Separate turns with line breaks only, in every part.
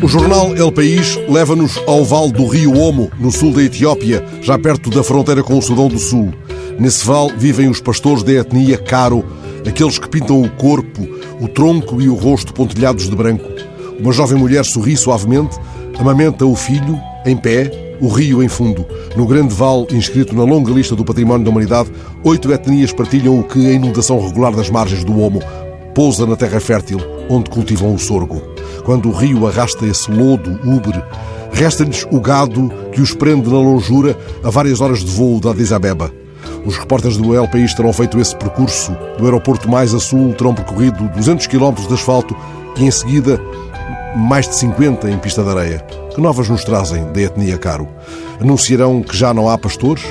O jornal El País leva-nos ao vale do rio Omo, no sul da Etiópia, já perto da fronteira com o Sudão do Sul. Nesse vale vivem os pastores da etnia Caro, aqueles que pintam o corpo, o tronco e o rosto pontilhados de branco. Uma jovem mulher sorri suavemente, amamenta o filho, em pé, o rio em fundo. No grande vale, inscrito na longa lista do património da humanidade, oito etnias partilham o que a inundação regular das margens do Omo pousa na terra fértil, onde cultivam o sorgo. Quando o rio arrasta esse lodo úber, resta-lhes o gado que os prende na longura a várias horas de voo da Addis Abeba. Os repórteres do El País terão feito esse percurso. Do aeroporto mais a sul terão percorrido 200 km de asfalto e, em seguida, mais de 50 em pista de areia. Que novas nos trazem da etnia Caro? Anunciarão que já não há pastores?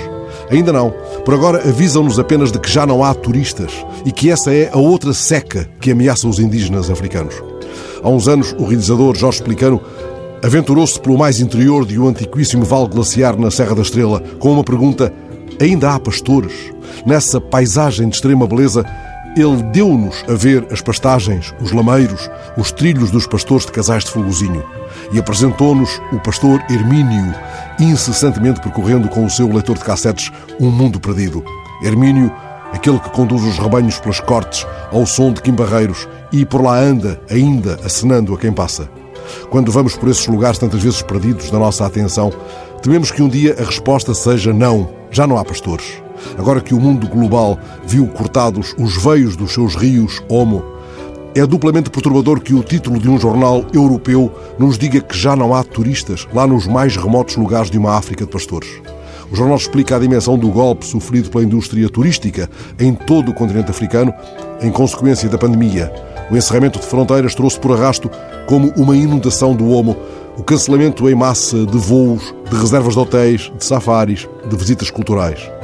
Ainda não. Por agora avisam-nos apenas de que já não há turistas e que essa é a outra seca que ameaça os indígenas africanos. Há uns anos, o realizador Jorge Pelicano aventurou-se pelo mais interior de um antiquíssimo vale glaciar na Serra da Estrela com uma pergunta: ainda há pastores? Nessa paisagem de extrema beleza, ele deu-nos a ver as pastagens, os lameiros, os trilhos dos pastores de casais de Fulgozinho e apresentou-nos o pastor Hermínio, incessantemente percorrendo com o seu leitor de cassetes um mundo perdido. Hermínio, aquele que conduz os rebanhos pelas cortes ao som de quimbarreiros e por lá anda, ainda, acenando a quem passa. Quando vamos por esses lugares tantas vezes perdidos da nossa atenção, tememos que um dia a resposta seja não, já não há pastores. Agora que o mundo global viu cortados os veios dos seus rios Homo, é duplamente perturbador que o título de um jornal europeu nos diga que já não há turistas lá nos mais remotos lugares de uma África de pastores. O jornal explica a dimensão do golpe sofrido pela indústria turística em todo o continente africano em consequência da pandemia. O encerramento de fronteiras trouxe por arrasto, como uma inundação do homo, o cancelamento em massa de voos, de reservas de hotéis, de safaris, de visitas culturais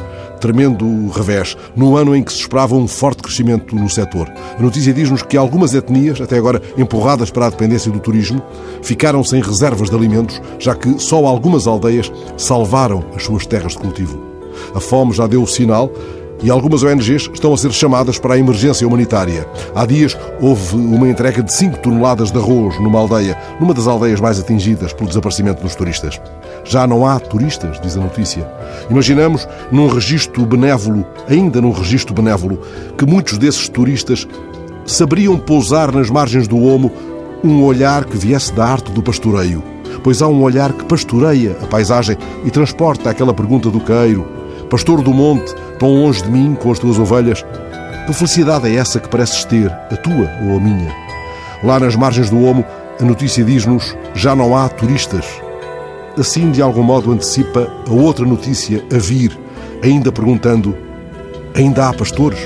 tremendo revés, no ano em que se esperava um forte crescimento no setor. A notícia diz-nos que algumas etnias, até agora empurradas para a dependência do turismo, ficaram sem reservas de alimentos, já que só algumas aldeias salvaram as suas terras de cultivo. A fome já deu o sinal e algumas ONGs estão a ser chamadas para a emergência humanitária. Há dias houve uma entrega de 5 toneladas de arroz numa aldeia, numa das aldeias mais atingidas pelo desaparecimento dos turistas. Já não há turistas, diz a notícia. Imaginamos, num registro benévolo, ainda num registro benévolo, que muitos desses turistas saberiam pousar nas margens do Omo um olhar que viesse da arte do pastoreio. Pois há um olhar que pastoreia a paisagem e transporta aquela pergunta do queiro: Pastor do monte, tão longe de mim com as tuas ovelhas, que felicidade é essa que pareces ter, a tua ou a minha? Lá nas margens do Omo, a notícia diz-nos: já não há turistas. Assim, de algum modo, antecipa a outra notícia a vir, ainda perguntando: ainda há pastores?